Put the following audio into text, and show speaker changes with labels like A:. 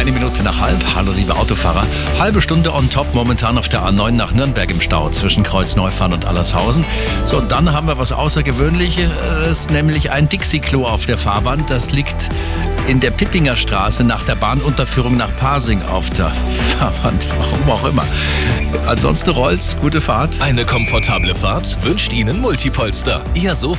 A: Eine Minute nach halb. Hallo, liebe Autofahrer. Halbe Stunde on top momentan auf der A9 nach Nürnberg im Stau zwischen Kreuzneufahren und Allershausen. So, und dann haben wir was Außergewöhnliches, nämlich ein Dixie-Klo auf der Fahrbahn. Das liegt in der Pippinger Straße nach der Bahnunterführung nach Pasing auf der Fahrbahn. Warum auch immer. Ansonsten rollt's. Gute Fahrt.
B: Eine komfortable Fahrt wünscht Ihnen Multipolster. Ihr Sofa